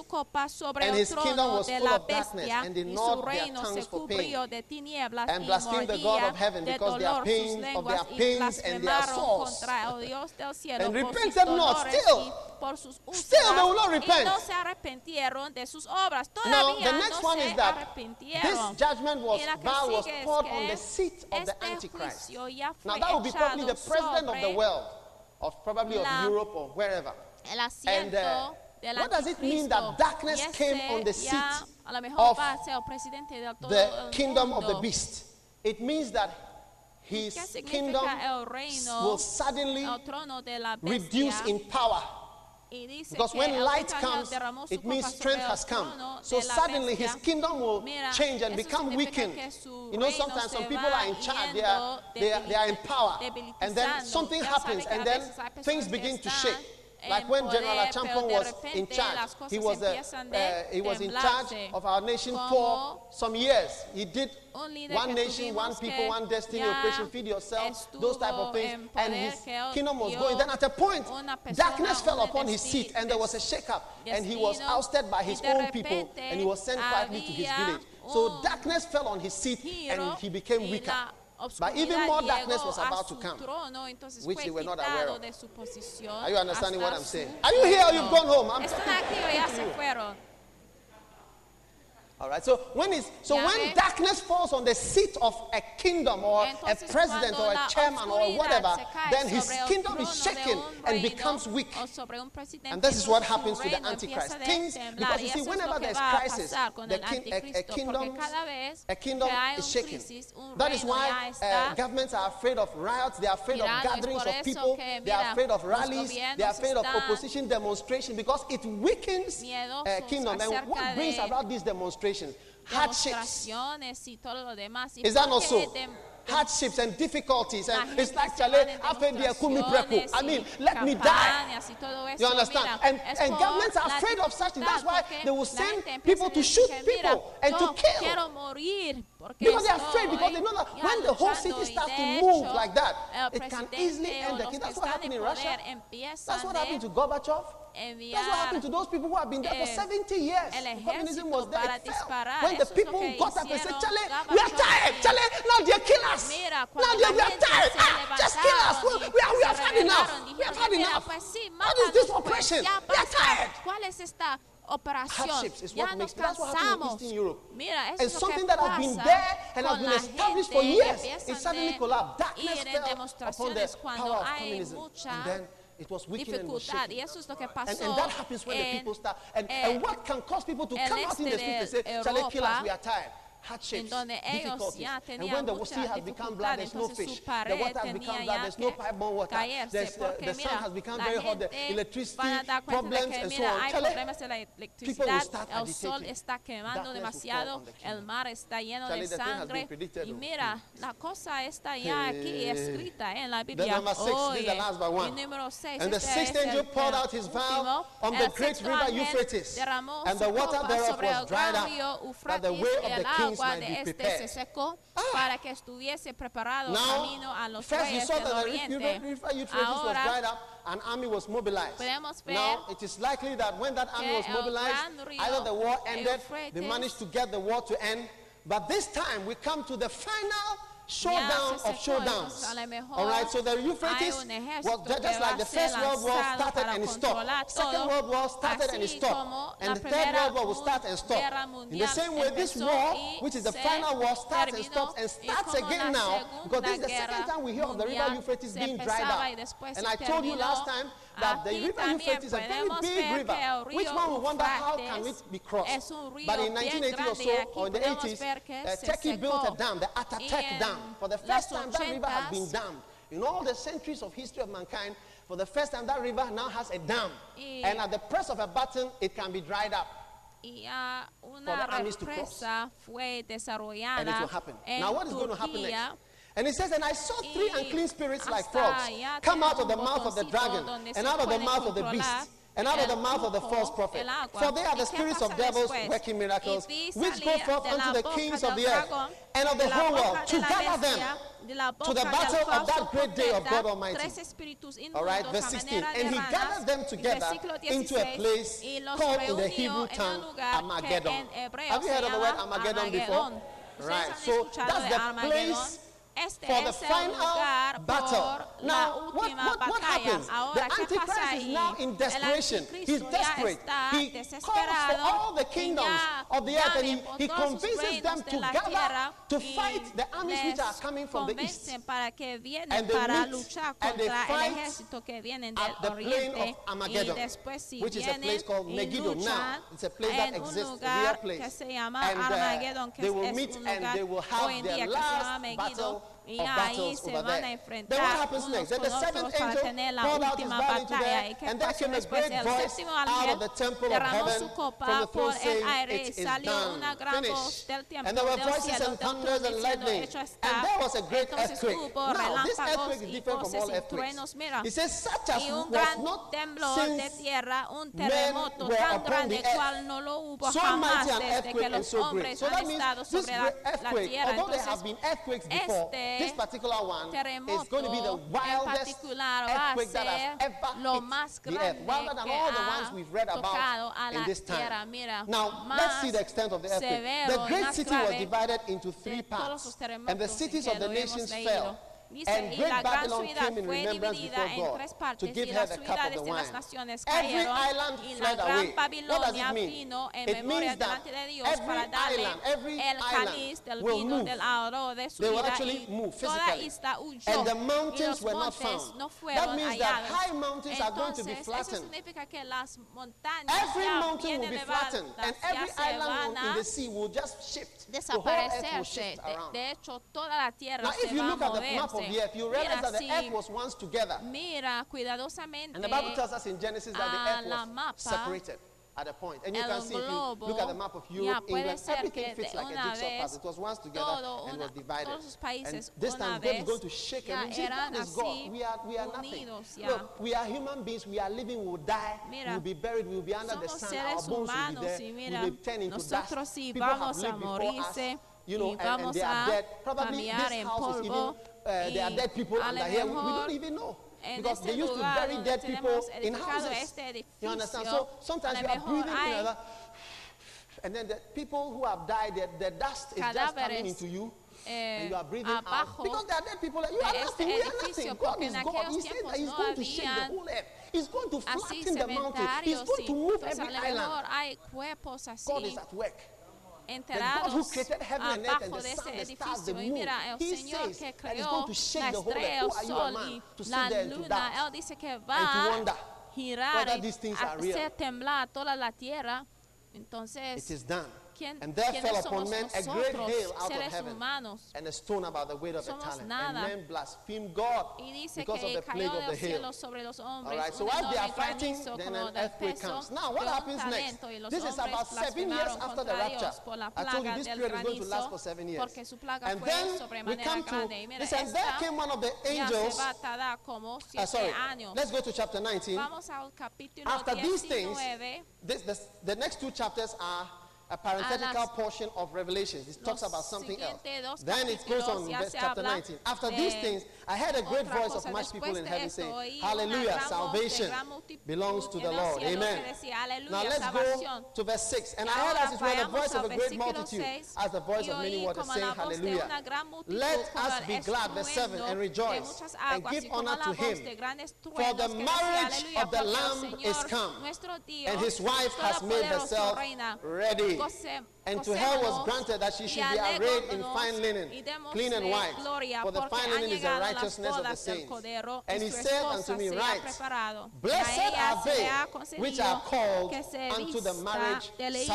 and his kingdom was full of darkness, and they gnawed their tongues for pain, and blasphemed the God of heaven because their dolor of their pains and their blasfemaron sores. And repented not, still. por sus Still they will not no repent. se arrepintieron de sus obras. Now, the next no one is that this judgment was, vow was poured on the seat of the Antichrist. Now, that would be probably the president of the world of probably la, of Europe or wherever. El and, uh, what does it mean that darkness came on the seat of the kingdom of the beast? It means that his kingdom will suddenly reduce in power Dice Because when light comes, it means strength has come. So suddenly his kingdom will change and become weakened. You know, sometimes some people are in charge, they are, they are, they are in power. And then something happens, and then things begin to shake like when General Acheampong was in charge, he was, uh, a, uh, he was in charge of our nation for some years. He did one nation, one people, one destiny, operation, feed yourself, those type of things. And his kingdom was going. Then at a point, darkness fell upon his seat and there was a shake-up. And he was ousted by his own people and he was sent quietly to his village. So darkness fell on his seat and he became weaker. But even more darkness was about to come, trono, which they were not aware of. de su posición Are you understanding what I'm saying? Are you here or you've gone home? I'm Están talking aquí o ya All right. So when is so when darkness falls on the seat of a kingdom or Entonces, a president or a chairman or whatever, then his kingdom is shaken and becomes weak. And this is what happens to the Antichrist. kings. because you see, whenever there's crisis, the king, a, a, kingdom, a kingdom is shaken. That is why uh, governments are afraid of riots. They are afraid of gatherings of people. They are afraid of rallies. They are afraid of opposition demonstration because it weakens a eh, kingdom. And what brings about these demonstrations? demonstrations, hardships. Y todo lo demás. Y Is that not so? Hardships and difficulties, and it's like chale. I mean, let me die. You understand? And, and governments are afraid of such things. That's why they will send people to shoot people and to kill because they are afraid, because they know that when the whole city starts to move like that, it can easily end the kid. That's what happened in Russia. That's what happened to Gorbachev. That's what happened to those people who have been there for 70 years. Communism was there. It fell. When the people got up and said, Chale, we are tired. Chale, now they kill us. Now they, are tired. Ah, just kill us. We, we, are, we have had enough. We have had enough. What is this oppression? We are tired operación. Ya nos cansamos. Mira, eso es lo que pasa con la gente que empiezan de ir en demostraciones cuando hay mucha It was dificultad. Y eso es lo que pasó. And, and that happens when en, the people start. And, and what can cause people to come out in the street and say, Shall they kill us? We are tired en donde ellos ya tenían mucha dificultad, entonces su pared tenía ya que caerse, porque mira, la gente van a dar cuenta de que mira, hay problemas de la electricidad, el sol está quemando demasiado, el mar está lleno de sangre, y mira, mm. la cosa está ya eh, aquí escrita en la Biblia. Oye, y número 6, And the sixth angel poured out his vial on the great river Euphrates, and the water thereof was dried up, that the way of the king lo cual este se secó ah. para que estuviese preparado Now, camino a los reyes del oriente. An army was mobilized. Now, it is likely that when that army was mobilized, either the war ended, they managed to get the war to end, but this time we come to the final showdown of showdowns. All right, so the Euphrates was just like the First World War started and it stopped. Second World War started and it stopped. And the Third World War will start and stop. In the same way, this war, which is the final war, starts and stops and starts again now because this is the second time we hear of the river Euphrates being dried up. And I told you last time that the river Euphrates is a very big river, which one will wonder how can it be crossed. But in 1980 or so, or in the 80s, uh, Turkey built a dam, the Atatürk Dam. For the first time, that river has been dammed. In all the centuries of history of mankind, for the first time, that river now has a dam. And at the press of a button, it can be dried up. y uh, una represa fue desarrollada en Turquía and he says, And I saw three unclean spirits like frogs come out of the mouth of the dragon and out of the mouth of the beast and out of the mouth of the false prophet. For they are the spirits of devils working miracles, which go forth unto the kings of the earth and of the whole world to gather them to the battle of that great day of God Almighty. All right, verse 16. And he gathered them together into a place called in the Hebrew tongue Armageddon. Have you heard of the word Armageddon before? Right, so that's the place Este for the final lugar battle. Por now, la what, what, what happens? Ahora, the Antichrist is now in desperation. He's desperate. He calls for all the kingdoms of the earth and he, he convinces them to gather to fight the armies which are coming from the east. Para que vienen and they para meet, luchar contra el ejército que vienen del oriente. Después si which is a place called Megiddo. Now, it's a place that exists, a real place. And uh, they will meet and they will have their last battle Y ahí se van a enfrentar unos next? con otros para tener la última batalla. ¿Y qué pasó después? El séptimo ángel derramó su copa por el aire y salió una gran voz del tiempo del cielo, del diciendo, hecho está. Entonces hubo relámpagos y voces y truenos, mira, y un gran temblor de tierra, un terremoto tan grande cual no lo hubo jamás desde que los hombres han estado sobre la, tierra. Entonces, este this particular one is going to be the wildest particular va a earthquake that has ever lo hit más the earth, wilder than all the ones we've read about in this time. Mira, Now, let's see the extent of the earthquake. The great city was divided into three parts, and the cities of the Dice, y la gran ciudad fue dividida en tres partes y las ciudades de las naciones cayeron y la gran Babilonia vino en memoria delante de Dios para darle el cáliz del vino del aro de su vida y toda isla huyó y los montes no fueron hallados. Entonces, eso significa que las montañas ya bien elevadas ya se van a desaparecerse. De hecho, toda la tierra se va a mover. of the earth, you realize Mira, that the si earth was once together. Mira cuidadosamente. And the Bible tells us in Genesis that the earth was separated at a point. And you can see, if you look at the map of Europe, England, everything fits like a jigsaw puzzle. It was once together and was divided. And this time God is going to shake and say, God is God. We are, we are nothing. Look, we are human beings. We are living. We will die. Mira, we'll be buried. We'll be under the sun. Our bones humanos, will be there. Mira, we'll be turned into dust. Si People have lived before us you know, and, and they are dead. Probably this house is even, uh, there are dead people under here. We, we don't even know. Because they used to bury dead people in houses. You understand? So sometimes you are breathing in another, and then the people who have died, the, the dust is just coming into you. Eh, and you are breathing out because there are dead people like you are nothing, we are nothing. God is God. He said that He's going to shake the whole earth. He's going to flatten the mountain. He's going to move every island. God is at work enterrados abajo de edificio. Y mira, el Señor que creó la estrella, el sol y luna, Él dice que va girar y hacer temblar toda ¿Quién, And there fell upon men a great hail out of heaven humanos. and a stone about the weight of a talent. Nada. And men blasphemed God because of the plague of the hail. Sobre los All right, so while they are fighting, then an earthquake comes. Now, what happens next? This is about seven years after the rapture. I told you this period is going to last for seven years. And then we come to, this, and there came one of the angels. Uh, sorry, let's go to chapter 19. After these things, this, this, the next two chapters are a parenthetical portion of Revelations. It talks about something else. Then it goes on verse chapter 19. After these things, I heard a great voice of much people in heaven saying, Hallelujah, salvation belongs to the Lord. Amen. Now let's go to verse 6. And I heard as it were the voice of a great multitude, as the voice of many waters saying, Hallelujah. Let us be glad, verse 7, and rejoice, and give honor to him. For the marriage of the Lamb is come, and his wife has made herself ready. And to her was granted that she should be arrayed in fine linen, clean and white. For the fine linen is the righteous las bodas del Cordero y su esposa se ha preparado. A ella se le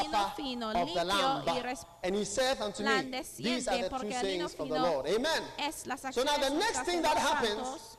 And he said unto me, These are the true sayings of the Lord. Amen. So now the next thing that happens.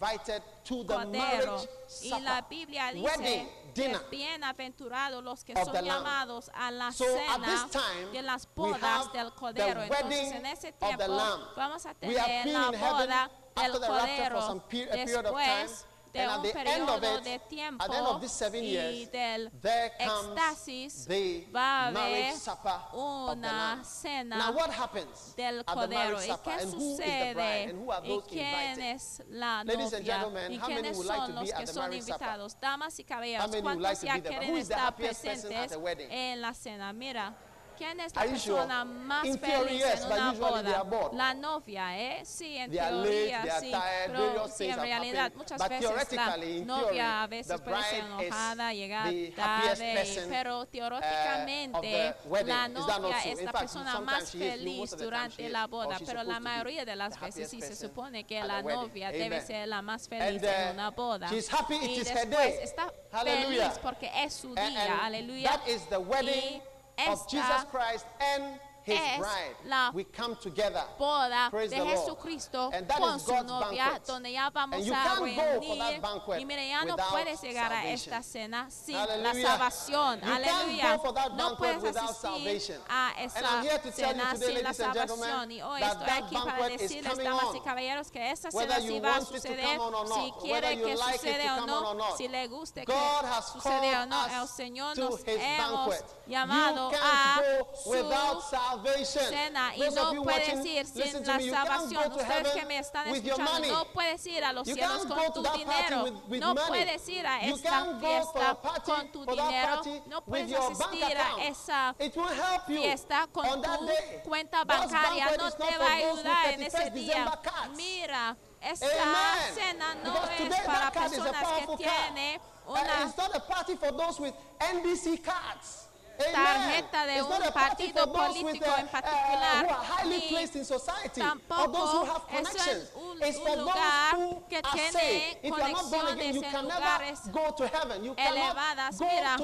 invited to the marriage wedding, dinner. bienaventurados los que son llamados a la cena time, de las bodas del Cordero. En ese tiempo vamos a tener del de And the periodo of de tiempo the end of seven y years, del va a haber una cena Now what happens del ¿Y qué sucede? ¿Y la novia? ¿Y quiénes son los que son invitados? Damas y caballeros, ¿cuántos like quieren estar presentes en la cena? Mira. ¿Quién es la persona más in feliz theory, yes, en una boda? La novia, ¿eh? Sí, en they teoría, late, sí. Tired, pero sí, en realidad, muchas But veces la novia a veces puede ser enojada, llegar tarde, pero teóricamente uh, la novia so? es la fact, persona más feliz durante la boda, pero la mayoría de las veces sí se supone que la novia debe ser la más feliz en una boda. Y después está feliz porque es su día, aleluya. That is the wedding. Of Jesus Christ and his es bride. la we come together. boda Praise de Jesucristo con su novia, banquet. donde ya vamos a reunir. Y mire, ya no puedes llegar salvation. a esta cena sin Hallelujah. la salvación. Aleluya. No puedes asistir a esa cena sin la salvación. Y oh, hoy estoy aquí para decirles, damas y caballeros, que esa cena sí va a suceder, si quiere que suceda o no, si le guste que suceda o no. El Señor nos hemos llamado a su cena y no puedes ir sin la salvación. Ustedes que me están escuchando, no puedes ir a los cielos con tu dinero. No puedes ir a esta fiesta con tu dinero. No puedes asistir a esa fiesta con tu cuenta bancaria. No te va a ayudar en ese día. Mira. Esta Amen. cena no Because es para personas que tienen una. Uh, it's not a party for those with NBC cards tarjeta de un partido político en particular, tampoco es un, lugar que tiene conexiones en lugares elevadas. Mira,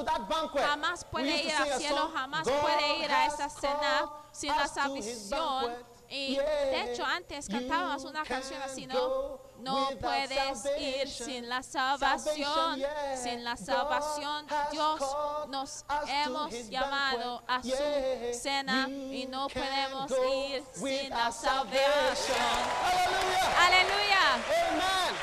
jamás puede ir al cielo, jamás puede ir a esa cena sin la salvación. Y de hecho, antes cantábamos una canción así, ¿no? No puedes ir sin la salvación. Sin la salvación, Dios nos hemos llamado a su cena y no podemos ir sin la salvación. Aleluya.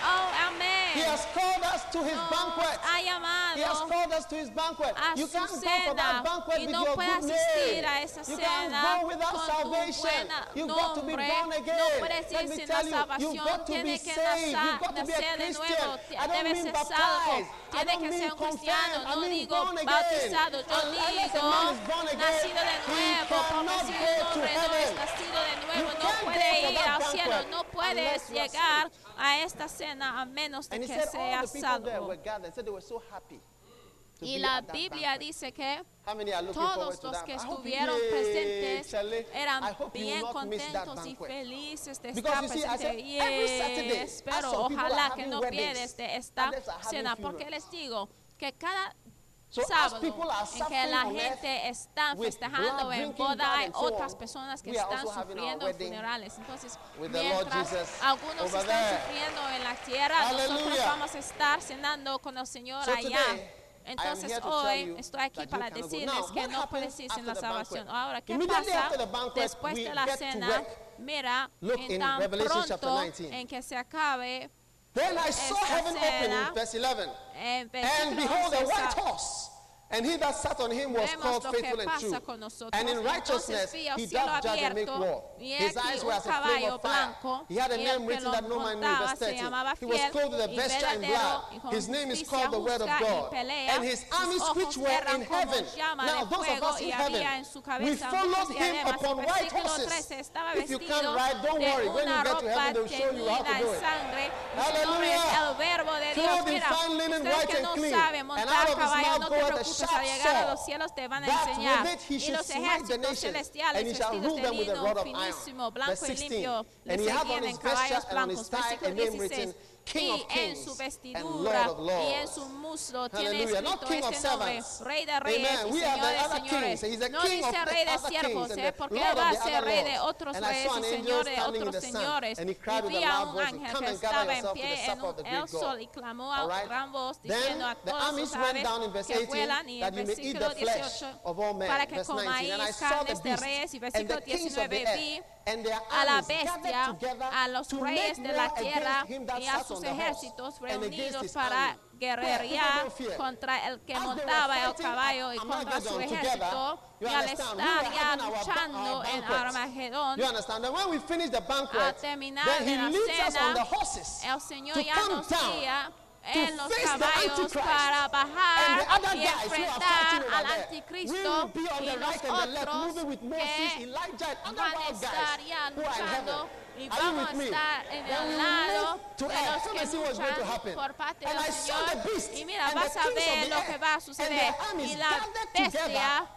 Oh, amén. He has called us to his banquet. Ha llamado He has called us to his banquet. A you can't go for that banquet y with no your puede good. A esa you without salvation. You've got to be born again. No puedes Let a Christian. I don't mean baptized. I don't mean confirmed. I mean born again. Unless a man is born again, he cannot go to heaven. You can't go for that banquet unless you a esta cena a menos de que sea salvo. Y la Biblia dice que todos los que estuvieron presentes eran bien contentos y felices de estar presentes. Y espero, ojalá que no pierdas de esta cena, porque les digo que cada So sábado, que la gente está festejando en boda, hay otras personas que están sufriendo funerales. Entonces, mientras algunos están sufriendo en la tierra, nosotros vamos a estar cenando con el Señor allá. Entonces hoy estoy aquí para decirles que no puedes ir sin la salvación. Ahora, ¿qué pasa banquet, después de la cena? Mira, en pronto en que se acabe Then I saw heaven open verse 11. And behold, a white. And he that sat on him was called faithful and true. And in righteousness he doth judge and make war. His eyes were as a flame of fire. He had a name written that no man knew. Verse 30. He was clothed with a vesture in blood. His name is called the Word of God. And his armies which were in heaven. Now those of us in heaven, we followed him upon white horses. If you can't ride, don't worry. When you get to heaven, they'll show you how to do it. Hallelujah. Clothed in fine linen, white and clean. And out of his mouth goeth a pues al llegar a los cielos te van a enseñar. Y los ejércitos celestiales vestidos de lino finísimo, blanco y limpio, le seguían en caballos blancos y en su vestidura y en su muslo tiene escrito este nombre, Rey de Reyes y Señor de Señores. No dice Rey de Siervos, eh, porque él va a ser Rey de otros reyes y Señor de otros señores. Y vi a un ángel que estaba en pie en el sol y clamó a gran voz diciendo a todos sus aves que vuelan y en versículo 18 para que comáis carnes de reyes y versículo 19 vi a la bestia, a los reyes de la tierra y a sus sus ejércitos reunidos para guerrear contra el que montaba el caballo y contra su ejército y al estar ya luchando en Armagedón al terminar el Señor ya nos guía en los caballos para bajar y enfrentar al anticristo y los otros que van a luchando y vamos a estar en el lado de los que luchan por parte del Señor. Y mira, vas a ver lo que va a suceder. Y la bestia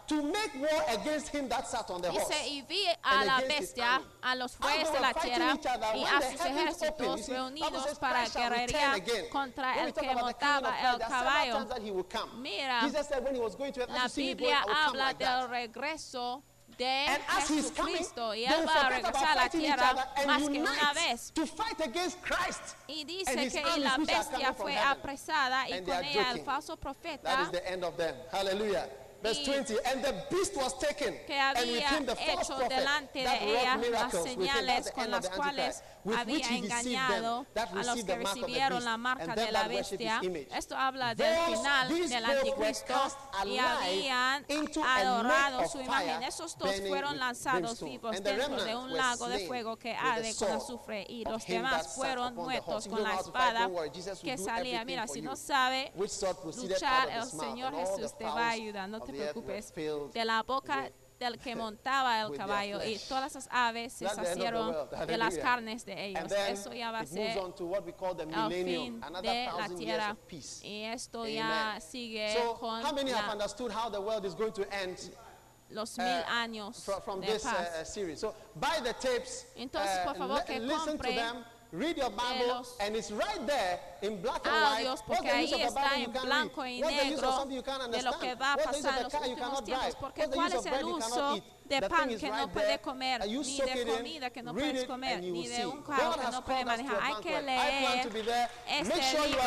dice, y vi a la bestia, a los jueces de la tierra y a sus ejércitos reunidos para guerrería contra el que montaba el caballo. Mira, la Biblia habla del regreso de and Jesucristo y Él va a regresar a la tierra más que una vez. y dice que la bestia fue apresada y con el falso profeta. Verse 20, and the beast was taken, and hecho delante de ella las señales con las cuales había engañado a los que recibieron la marca de la bestia. Esto habla del final del anticristo y habían adorado su imagen. Esos dos fueron lanzados vivos dentro de un lago de fuego que arde con azufre y los demás fueron muertos con la espada que salía. Mira, si no sabe luchar, el Señor Jesús te va a ayudar. No te preocupes. De la boca del que montaba el caballo y todas las aves se saciaron de las carnes de ellos. Eso ya va a ser el fin de la tierra. Y esto ya sigue con los mil años de paz. Entonces, por favor, que compren Read your Bible and it's right there in black and white. Dios, What's the use of a Bible you can't read? What's the use of something you can't understand? What's the use of a car you cannot drive? What's the? de pan que no puede comer, ni de comida que no puedes comer, ni de un carro que no puede manejar. Hay que leer este libro.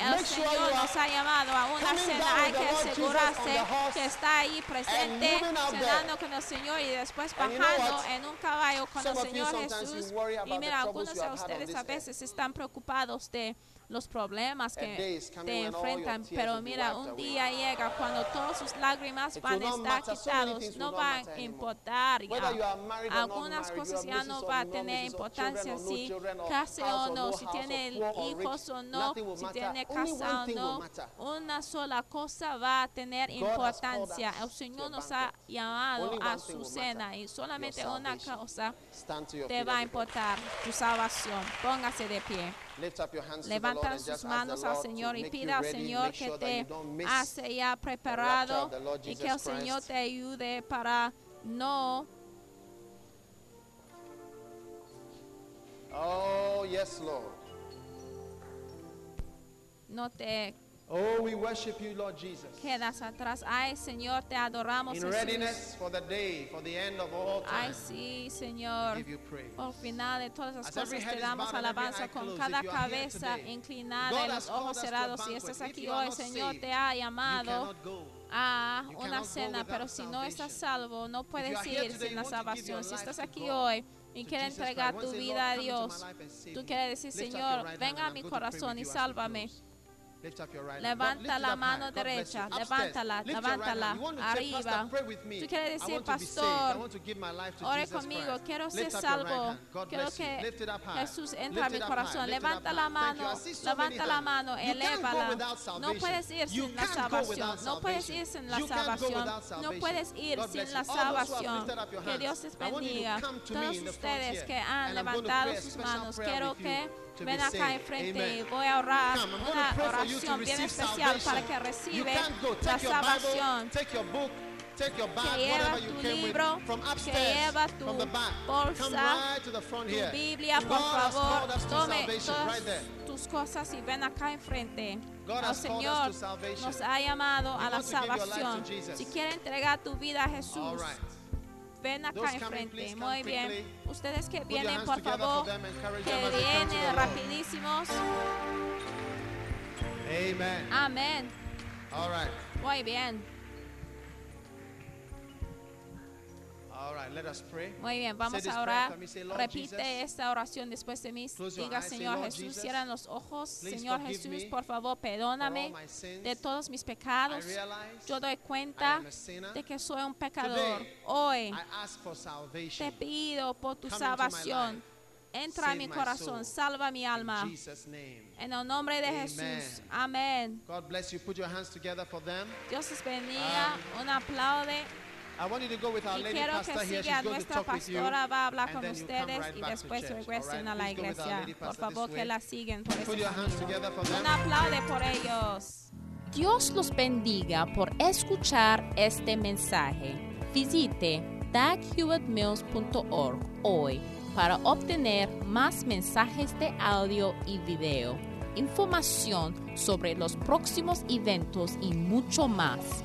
El Señor nos ha llamado a una cena. Hay que asegurarse que está ahí presente, cenando con el Señor y después bajando en un caballo con el Señor Jesús. Y mira, algunos de ustedes a veces están preocupados de los problemas que te enfrentan. Pero mira, un día llega cuando todas sus lágrimas van a estar quitados, no van a importar ya. Algunas cosas ya no van a tener importancia si case o no, si tiene hijos o no, si tiene casa o no. Una sola cosa va a tener importancia. El Señor nos ha llamado a su cena y solamente una cosa te va a importar, tu salvación. Póngase de pie. Levanta sus manos al Señor y pida al Señor que te hace preparado y que el Señor te ayude para no Oh, yes, Lord. No te Oh, we worship you, Lord Jesus. Quedas atrás. Ay, Señor, te adoramos. In readiness for the day, for the end of all time. Ay, sí, Señor. We give you praise. Por final de todas las As cosas te damos alabanza con cada cabeza inclinada y los ojos cerrados. Si estás aquí hoy, Señor, te ha llamado a una cena, pero si no estás salvo, no puedes ir sin la salvación. Si estás aquí hoy, y quiere entregar tu vida a Dios. Tú quieres decir, Señor, venga a mi corazón y sálvame. Lift up your right Levanta la mano derecha, levántala, levántala, arriba. Tú quieres decir, pastor, ore conmigo, quiero ser salvo, quiero que Jesús entre a mi corazón. Levanta la mano, levanta la mano, elévala. No puedes ir sin la salvación, no puedes ir sin la salvación, no puedes ir sin la salvación. Que Dios les bendiga. Todos ustedes que han levantado sus manos, quiero que Ven acá enfrente, voy a orar Come, una oración bien especial para que recibe la salvación. Lleva tu libro, lleva tu bolsa, right tu. Biblia, por favor, tome todas right tus cosas y ven acá enfrente. God oh, El Señor nos ha llamado a la salvación. Si quiere entregar tu vida a Jesús, Ven acá enfrente. Muy bien. Ustedes que vienen, por favor, que vienen rapidísimos. Amén. Muy bien. Muy bien, vamos a orar. Repite esta oración después de mí. Diga, Señor Jesús, cierran los ojos. Señor Jesús, por favor, perdóname de todos mis pecados. Yo doy cuenta de que soy un pecador. Hoy te pido por tu salvación. Entra en mi corazón, salva mi alma. En el nombre de Jesús. Amén. Dios les bendiga. Un aplaude quiero que siga nuestra pastora, va a hablar con ustedes y después regresen right? a la iglesia. Por favor, que la siguen Un aplauso por ellos. Dios los bendiga por escuchar este mensaje. Visite daghewittmills.org hoy para obtener más mensajes de audio y video, información sobre los próximos eventos y mucho más.